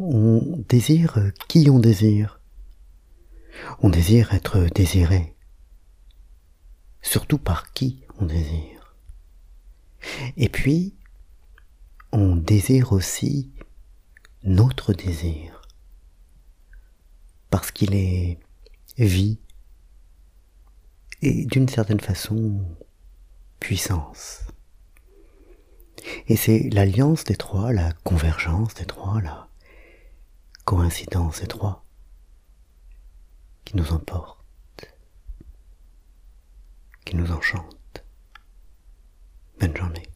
On désire qui on désire. On désire être désiré. Surtout par qui on désire. Et puis, on désire aussi notre désir. Parce qu'il est vie et d'une certaine façon puissance. Et c'est l'alliance des trois, la convergence des trois, la coïncidence des trois qui nous emporte, qui nous enchante. Bonne journée.